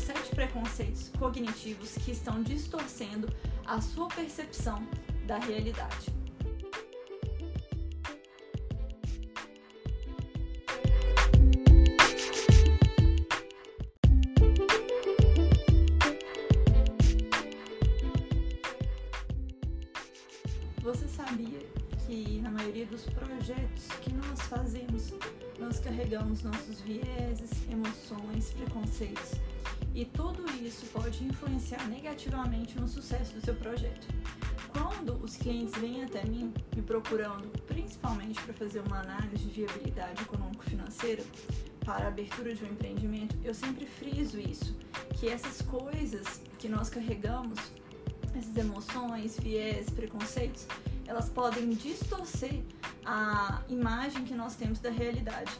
sete preconceitos cognitivos que estão distorcendo a sua percepção da realidade. Você sabia que na maioria dos projetos que nós fazemos, nós carregamos nossos vieses, emoções, preconceitos e tudo isso pode influenciar negativamente no sucesso do seu projeto. Quando os clientes vêm até mim me procurando, principalmente para fazer uma análise de viabilidade econômico-financeira para a abertura de um empreendimento, eu sempre friso isso, que essas coisas que nós carregamos, essas emoções, viés, preconceitos, elas podem distorcer a imagem que nós temos da realidade.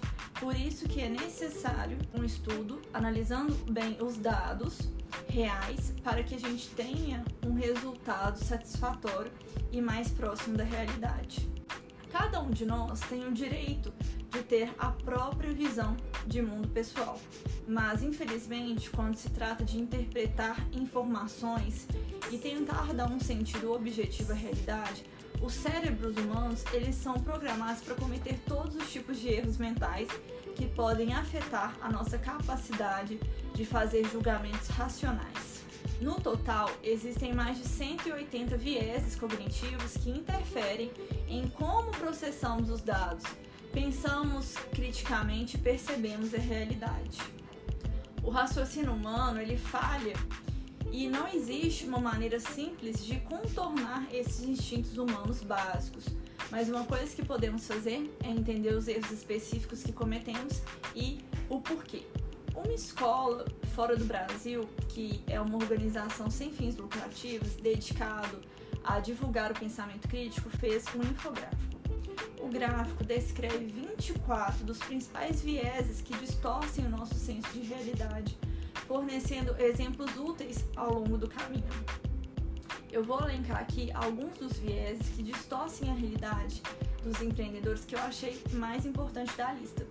Por isso que é necessário um estudo analisando bem os dados reais para que a gente tenha um resultado satisfatório e mais próximo da realidade. Cada um de nós tem o direito de ter a própria visão de mundo pessoal, mas infelizmente, quando se trata de interpretar informações e tentar dar um sentido objetivo à realidade, os cérebros humanos eles são programados para cometer todos os tipos de erros mentais que podem afetar a nossa capacidade de fazer julgamentos racionais. No total, existem mais de 180 vieses cognitivos que interferem em como processamos os dados, pensamos criticamente e percebemos a realidade. O raciocínio humano ele falha e não existe uma maneira simples de contornar esses instintos humanos básicos. Mas uma coisa que podemos fazer é entender os erros específicos que cometemos e o porquê. Uma escola fora do Brasil, que é uma organização sem fins lucrativos dedicado a divulgar o pensamento crítico, fez um infográfico. O gráfico descreve 24 dos principais vieses que distorcem o nosso senso de realidade fornecendo exemplos úteis ao longo do caminho. Eu vou elencar aqui alguns dos vieses que distorcem a realidade dos empreendedores que eu achei mais importante da lista.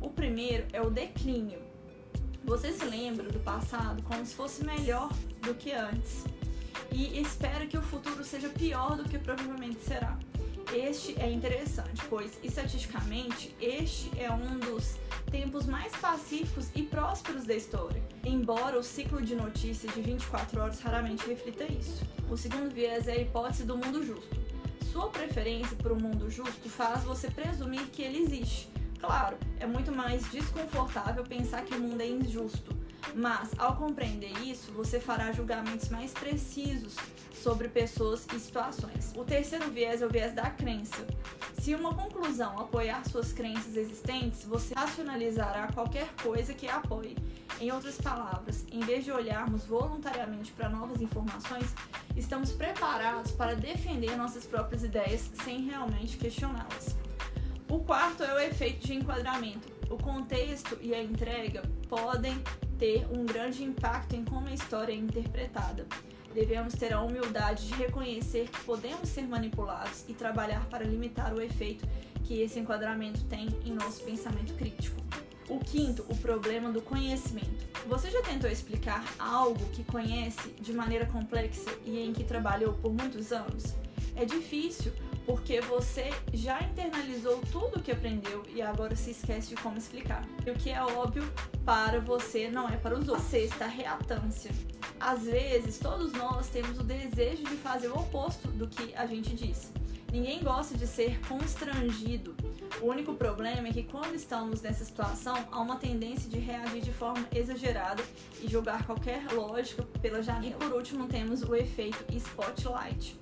O primeiro é o declínio. Você se lembra do passado como se fosse melhor do que antes e espera que o futuro seja pior do que provavelmente será. Este é interessante, pois estatisticamente este é um dos tempos mais pacíficos e prósperos da história, embora o ciclo de notícias de 24 horas raramente reflita isso. O segundo viés é a hipótese do mundo justo. Sua preferência por um mundo justo faz você presumir que ele existe. Claro, é muito mais desconfortável pensar que o mundo é injusto, mas ao compreender isso, você fará julgamentos mais precisos sobre pessoas e situações. O terceiro viés é o viés da crença. Se uma conclusão apoiar suas crenças existentes, você racionalizará qualquer coisa que a apoie. Em outras palavras, em vez de olharmos voluntariamente para novas informações, estamos preparados para defender nossas próprias ideias sem realmente questioná-las. O quarto é o efeito de enquadramento. O contexto e a entrega podem ter um grande impacto em como a história é interpretada. Devemos ter a humildade de reconhecer que podemos ser manipulados e trabalhar para limitar o efeito que esse enquadramento tem em nosso pensamento crítico. O quinto, o problema do conhecimento. Você já tentou explicar algo que conhece de maneira complexa e em que trabalhou por muitos anos? É difícil porque você já internalizou tudo o que aprendeu e agora se esquece de como explicar. E o que é óbvio para você não é para os outros. A sexta, reatância. Às vezes, todos nós temos o desejo de fazer o oposto do que a gente disse. Ninguém gosta de ser constrangido. O único problema é que quando estamos nessa situação, há uma tendência de reagir de forma exagerada e jogar qualquer lógica pela janela. E por último, temos o efeito spotlight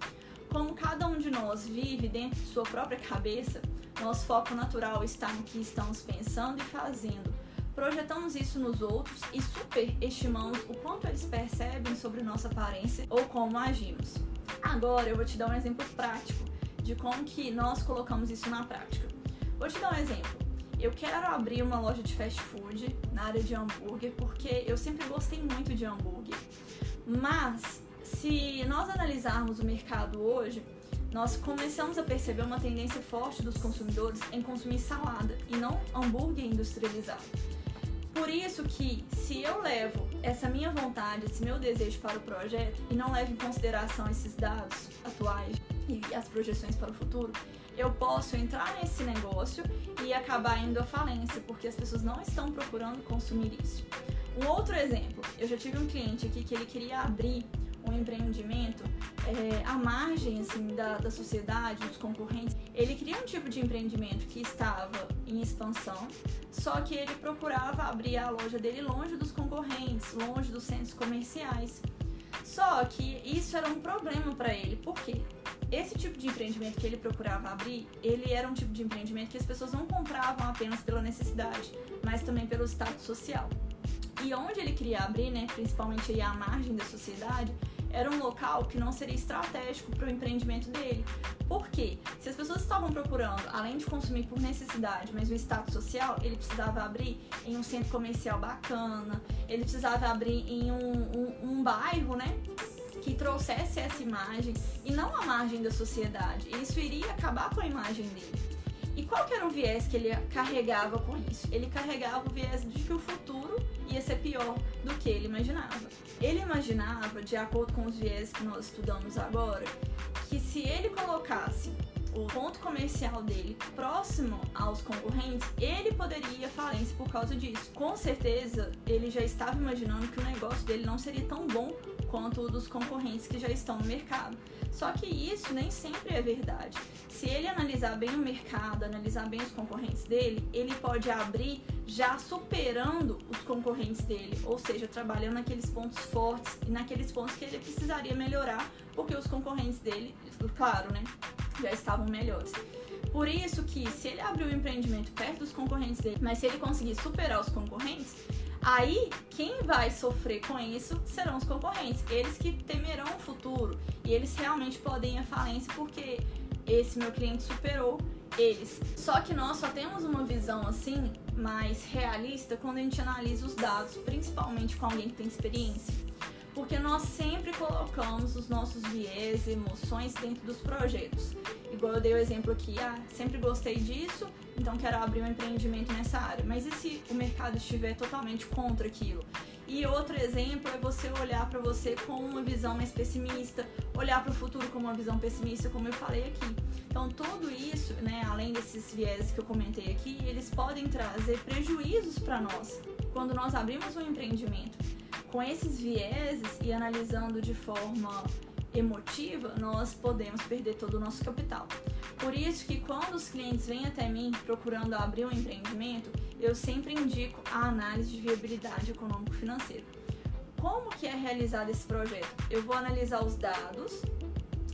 como cada um de nós vive dentro de sua própria cabeça, nosso foco natural está no que estamos pensando e fazendo. Projetamos isso nos outros e superestimamos o quanto eles percebem sobre nossa aparência ou como agimos. Agora eu vou te dar um exemplo prático de como que nós colocamos isso na prática. Vou te dar um exemplo. Eu quero abrir uma loja de fast food na área de hambúrguer porque eu sempre gostei muito de hambúrguer. Mas se nós analisarmos o mercado hoje, nós começamos a perceber uma tendência forte dos consumidores em consumir salada e não hambúrguer industrializado. Por isso que se eu levo essa minha vontade, esse meu desejo para o projeto e não levo em consideração esses dados atuais e as projeções para o futuro, eu posso entrar nesse negócio e acabar indo à falência, porque as pessoas não estão procurando consumir isso. Um outro exemplo, eu já tive um cliente aqui que ele queria abrir um empreendimento é, à margem assim, da, da sociedade, dos concorrentes. Ele queria um tipo de empreendimento que estava em expansão, só que ele procurava abrir a loja dele longe dos concorrentes, longe dos centros comerciais. Só que isso era um problema para ele, por quê? Esse tipo de empreendimento que ele procurava abrir, ele era um tipo de empreendimento que as pessoas não compravam apenas pela necessidade, mas também pelo status social. E onde ele queria abrir, né, principalmente aí à margem da sociedade, era um local que não seria estratégico para o empreendimento dele. Por quê? Se as pessoas estavam procurando, além de consumir por necessidade, mas o status social, ele precisava abrir em um centro comercial bacana, ele precisava abrir em um, um, um bairro, né? que trouxesse essa imagem e não a margem da sociedade. Isso iria acabar com a imagem dele. E qual que era o viés que ele carregava com isso? Ele carregava o viés de que o futuro ia ser pior do que ele imaginava. Ele imaginava, de acordo com os viés que nós estudamos agora, que se ele colocasse o ponto comercial dele próximo aos concorrentes, ele poderia falência por causa disso. Com certeza, ele já estava imaginando que o negócio dele não seria tão bom quanto dos concorrentes que já estão no mercado. Só que isso nem sempre é verdade. Se ele analisar bem o mercado, analisar bem os concorrentes dele, ele pode abrir já superando os concorrentes dele, ou seja, trabalhando naqueles pontos fortes e naqueles pontos que ele precisaria melhorar, porque os concorrentes dele, claro, né, já estavam melhores. Por isso que se ele abrir o empreendimento perto dos concorrentes dele, mas se ele conseguir superar os concorrentes, Aí, quem vai sofrer com isso serão os concorrentes, eles que temerão o futuro e eles realmente podem ir à falência porque esse meu cliente superou eles. Só que nós só temos uma visão assim mais realista quando a gente analisa os dados, principalmente com alguém que tem experiência. Porque nós sempre colocamos os nossos viés, emoções dentro dos projetos. Igual eu dei o exemplo aqui, ah, sempre gostei disso, então quero abrir um empreendimento nessa área. Mas e se o mercado estiver totalmente contra aquilo? E outro exemplo é você olhar para você com uma visão mais pessimista, olhar para o futuro com uma visão pessimista, como eu falei aqui. Então, tudo isso, né, além desses viés que eu comentei aqui, eles podem trazer prejuízos para nós quando nós abrimos um empreendimento. Com esses vieses e analisando de forma emotiva, nós podemos perder todo o nosso capital. Por isso que quando os clientes vêm até mim procurando abrir um empreendimento, eu sempre indico a análise de viabilidade econômico-financeira. Como que é realizado esse projeto? Eu vou analisar os dados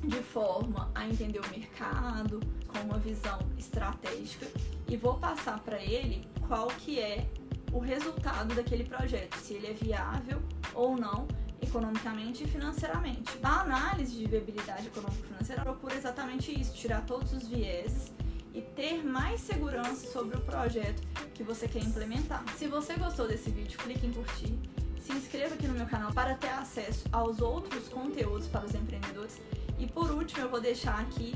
de forma a entender o mercado com uma visão estratégica e vou passar para ele qual que é o resultado daquele projeto, se ele é viável ou não economicamente e financeiramente. A análise de viabilidade econômico-financeira procura exatamente isso, tirar todos os vieses e ter mais segurança sobre o projeto que você quer implementar. Se você gostou desse vídeo, clique em curtir, se inscreva aqui no meu canal para ter acesso aos outros conteúdos para os empreendedores e por último eu vou deixar aqui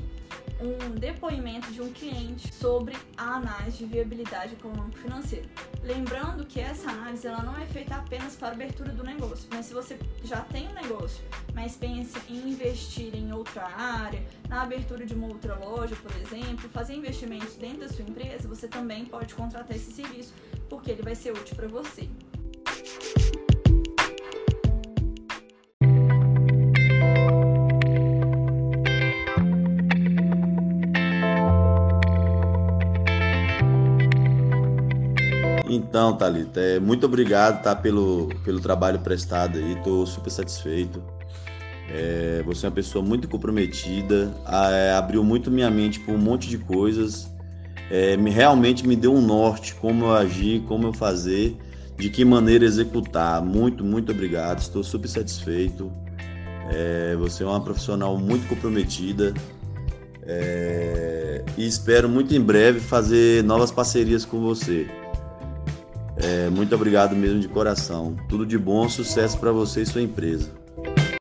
um depoimento de um cliente sobre a análise de viabilidade econômico-financeira. Lembrando que essa análise ela não é feita apenas para abertura do negócio, mas se você já tem um negócio, mas pensa em investir em outra área, na abertura de uma outra loja, por exemplo, fazer investimentos dentro da sua empresa, você também pode contratar esse serviço, porque ele vai ser útil para você. Então, Thalita, é, muito obrigado tá, pelo, pelo trabalho prestado aí, estou super satisfeito. É, você é uma pessoa muito comprometida, é, abriu muito minha mente por um monte de coisas, é, me, realmente me deu um norte, como eu agir, como eu fazer, de que maneira executar. Muito, muito obrigado, estou super satisfeito. É, você é uma profissional muito comprometida é, e espero muito em breve fazer novas parcerias com você. É, muito obrigado mesmo de coração. Tudo de bom, sucesso para você e sua empresa.